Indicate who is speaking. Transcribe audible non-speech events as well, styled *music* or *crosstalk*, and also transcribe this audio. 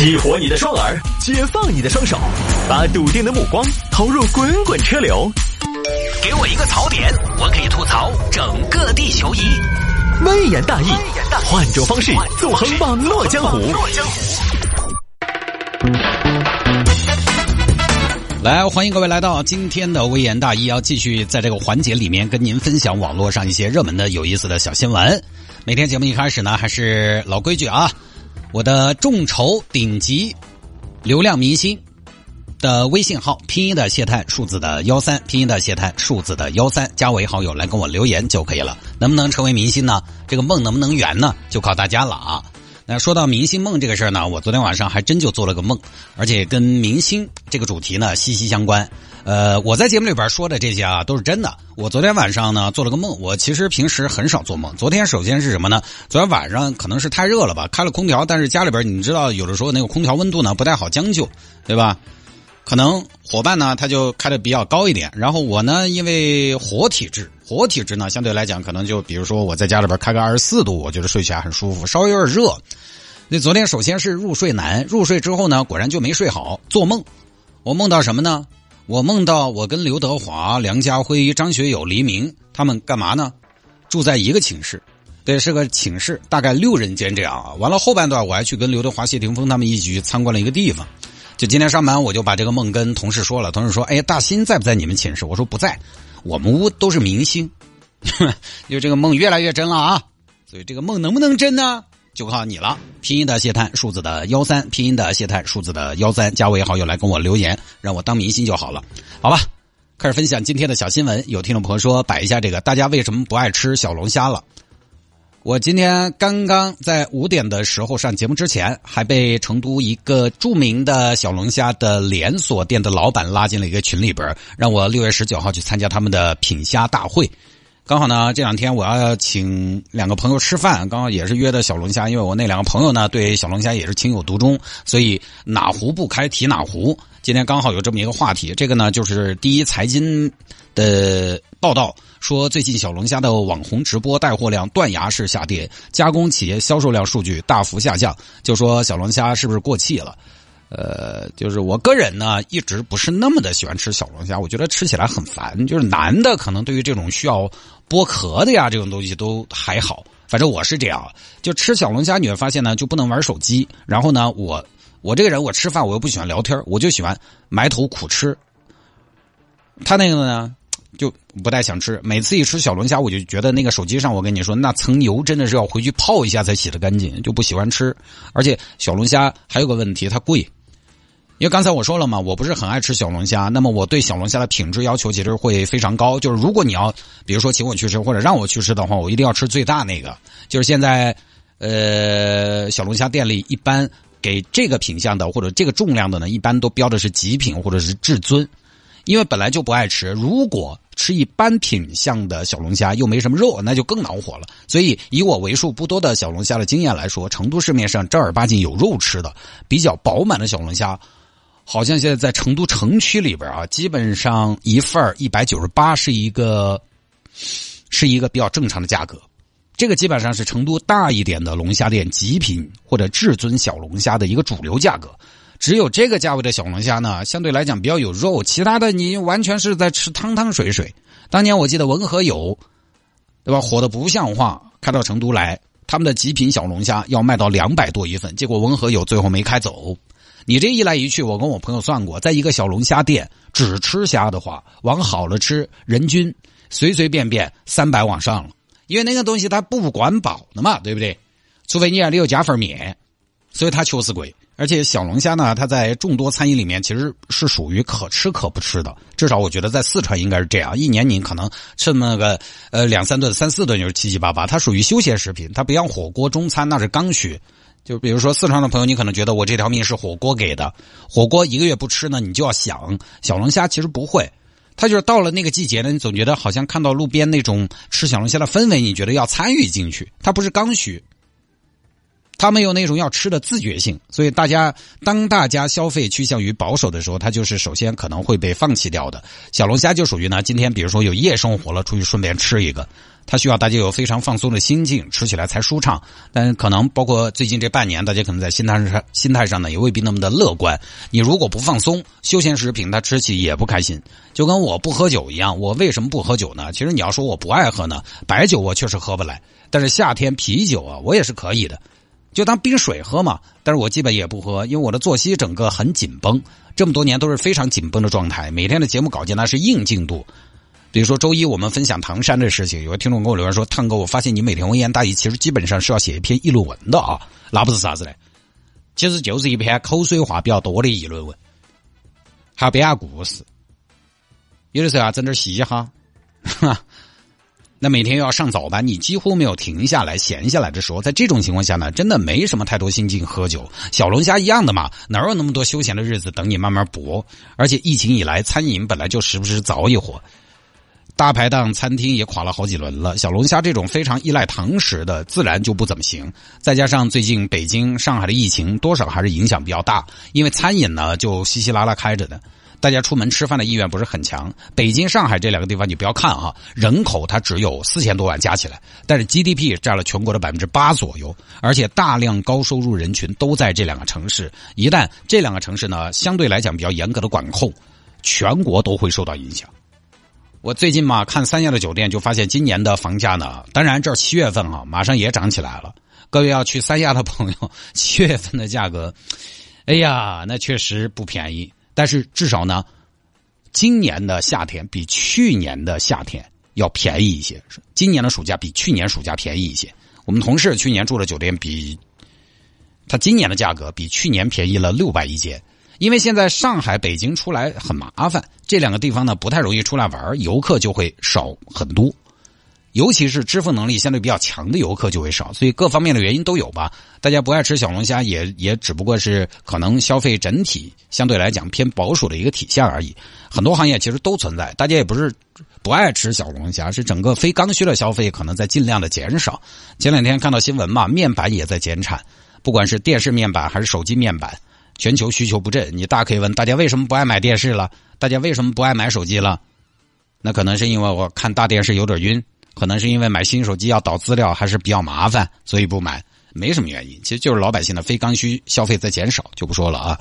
Speaker 1: 激活你的双耳，解放你的双手，把笃定的目光投入滚滚车流。给我一个槽点，我可以吐槽整个地球仪。微言大义，换种方式纵横网络江湖。
Speaker 2: 来，欢迎各位来到今天的微言大义，要继续在这个环节里面跟您分享网络上一些热门的、有意思的小新闻。每天节目一开始呢，还是老规矩啊，我的众筹顶级流量明星的微信号，拼音的谢探，数字的幺三，拼音的谢探，数字的幺三，加为好友来跟我留言就可以了。能不能成为明星呢？这个梦能不能圆呢？就靠大家了啊！那说到明星梦这个事儿呢，我昨天晚上还真就做了个梦，而且跟明星这个主题呢息息相关。呃，我在节目里边说的这些啊都是真的。我昨天晚上呢做了个梦，我其实平时很少做梦。昨天首先是什么呢？昨天晚上可能是太热了吧，开了空调，但是家里边你知道有的时候那个空调温度呢不太好将就，对吧？可能伙伴呢他就开的比较高一点，然后我呢因为火体质，火体质呢相对来讲可能就比如说我在家里边开个二十四度，我觉得睡起来很舒服，稍微有点热。那昨天首先是入睡难，入睡之后呢果然就没睡好，做梦，我梦到什么呢？我梦到我跟刘德华、梁家辉、张学友、黎明他们干嘛呢？住在一个寝室，对，是个寝室，大概六人间这样啊。完了后半段我还去跟刘德华、谢霆锋他们一起去参观了一个地方。就今天上班我就把这个梦跟同事说了，同事说：“哎，大新在不在你们寝室？”我说：“不在，我们屋都是明星。” *laughs* 就这个梦越来越真了啊！所以这个梦能不能真呢？就靠你了，拼音的谢探，数字的幺三，拼音的谢探，数字的幺三，加为好友来跟我留言，让我当明星就好了，好吧？开始分享今天的小新闻。有听众朋友说摆一下这个，大家为什么不爱吃小龙虾了？我今天刚刚在五点的时候上节目之前，还被成都一个著名的小龙虾的连锁店的老板拉进了一个群里边，让我六月十九号去参加他们的品虾大会。刚好呢，这两天我要请两个朋友吃饭，刚好也是约的小龙虾，因为我那两个朋友呢对小龙虾也是情有独钟，所以哪壶不开提哪壶。今天刚好有这么一个话题，这个呢就是第一财经的报道说，最近小龙虾的网红直播带货量断崖式下跌，加工企业销售量数据大幅下降，就说小龙虾是不是过气了？呃，就是我个人呢，一直不是那么的喜欢吃小龙虾，我觉得吃起来很烦。就是男的可能对于这种需要剥壳的呀这种东西都还好，反正我是这样。就吃小龙虾，你会发现呢，就不能玩手机。然后呢，我我这个人我吃饭我又不喜欢聊天，我就喜欢埋头苦吃。他那个呢，就不太想吃。每次一吃小龙虾，我就觉得那个手机上我跟你说那层油真的是要回去泡一下才洗得干净，就不喜欢吃。而且小龙虾还有个问题，它贵。因为刚才我说了嘛，我不是很爱吃小龙虾，那么我对小龙虾的品质要求其实会非常高。就是如果你要，比如说请我去吃或者让我去吃的话，我一定要吃最大那个。就是现在，呃，小龙虾店里一般给这个品相的或者这个重量的呢，一般都标的是极品或者是至尊。因为本来就不爱吃，如果吃一般品相的小龙虾又没什么肉，那就更恼火了。所以以我为数不多的小龙虾的经验来说，成都市面上正儿八经有肉吃的、比较饱满的小龙虾。好像现在在成都城区里边啊，基本上一份一百九十八是一个是一个比较正常的价格。这个基本上是成都大一点的龙虾店极品或者至尊小龙虾的一个主流价格。只有这个价位的小龙虾呢，相对来讲比较有肉，其他的你完全是在吃汤汤水水。当年我记得文和友，对吧？火的不像话，开到成都来，他们的极品小龙虾要卖到两百多一份，结果文和友最后没开走。你这一来一去，我跟我朋友算过，在一个小龙虾店只吃虾的话，往好了吃，人均随随便便三百往上了。因为那个东西它不管饱的嘛，对不对？除非你里有加份面，所以它确实贵。而且小龙虾呢，它在众多餐饮里面其实是属于可吃可不吃的。至少我觉得在四川应该是这样，一年你可能吃那么个呃两三顿、三四顿就是七七八八。它属于休闲食品，它不像火锅、中餐那是刚需。就比如说四川的朋友，你可能觉得我这条命是火锅给的，火锅一个月不吃呢，你就要想小龙虾。其实不会，它就是到了那个季节呢，你总觉得好像看到路边那种吃小龙虾的氛围，你觉得要参与进去。它不是刚需。他没有那种要吃的自觉性，所以大家当大家消费趋向于保守的时候，它就是首先可能会被放弃掉的。小龙虾就属于呢，今天比如说有夜生活了，出去顺便吃一个，它需要大家有非常放松的心境，吃起来才舒畅。但可能包括最近这半年，大家可能在心态上心态上呢也未必那么的乐观。你如果不放松，休闲食品它吃起也不开心。就跟我不喝酒一样，我为什么不喝酒呢？其实你要说我不爱喝呢，白酒我确实喝不来，但是夏天啤酒啊，我也是可以的。就当冰水喝嘛，但是我基本也不喝，因为我的作息整个很紧绷，这么多年都是非常紧绷的状态，每天的节目稿件那是硬进度。比如说周一我们分享唐山的事情，有个听众给我留言说：“汤哥，我发现你每天微言大义，其实基本上是要写一篇议论文的啊，那不是啥子嘞，其实就是一篇口水话比较多的议论文，还要编下故事，有的时候啊整点嘻哈，哈。”那每天又要上早班，你几乎没有停下来、闲下来的时候。在这种情况下呢，真的没什么太多心境喝酒。小龙虾一样的嘛，哪有那么多休闲的日子等你慢慢搏？而且疫情以来，餐饮本来就时不时早一火，大排档餐厅也垮了好几轮了。小龙虾这种非常依赖堂食的，自然就不怎么行。再加上最近北京、上海的疫情，多少还是影响比较大，因为餐饮呢就稀稀拉拉开着的。大家出门吃饭的意愿不是很强。北京、上海这两个地方，你不要看哈，人口它只有四千多万加起来，但是 GDP 占了全国的百分之八左右，而且大量高收入人群都在这两个城市。一旦这两个城市呢相对来讲比较严格的管控，全国都会受到影响。我最近嘛看三亚的酒店，就发现今年的房价呢，当然这七月份啊马上也涨起来了。各位要去三亚的朋友，*laughs* 七月份的价格，哎呀，那确实不便宜。但是至少呢，今年的夏天比去年的夏天要便宜一些。今年的暑假比去年暑假便宜一些。我们同事去年住的酒店比，他今年的价格比去年便宜了六百一间。因为现在上海、北京出来很麻烦，这两个地方呢不太容易出来玩，游客就会少很多。尤其是支付能力相对比较强的游客就会少，所以各方面的原因都有吧。大家不爱吃小龙虾，也也只不过是可能消费整体相对来讲偏保守的一个体现而已。很多行业其实都存在，大家也不是不爱吃小龙虾，是整个非刚需的消费可能在尽量的减少。前两天看到新闻嘛，面板也在减产，不管是电视面板还是手机面板，全球需求不振。你大可以问大家为什么不爱买电视了？大家为什么不爱买手机了？那可能是因为我看大电视有点晕。可能是因为买新手机要导资料还是比较麻烦，所以不买，没什么原因。其实就是老百姓的非刚需消费在减少，就不说了啊。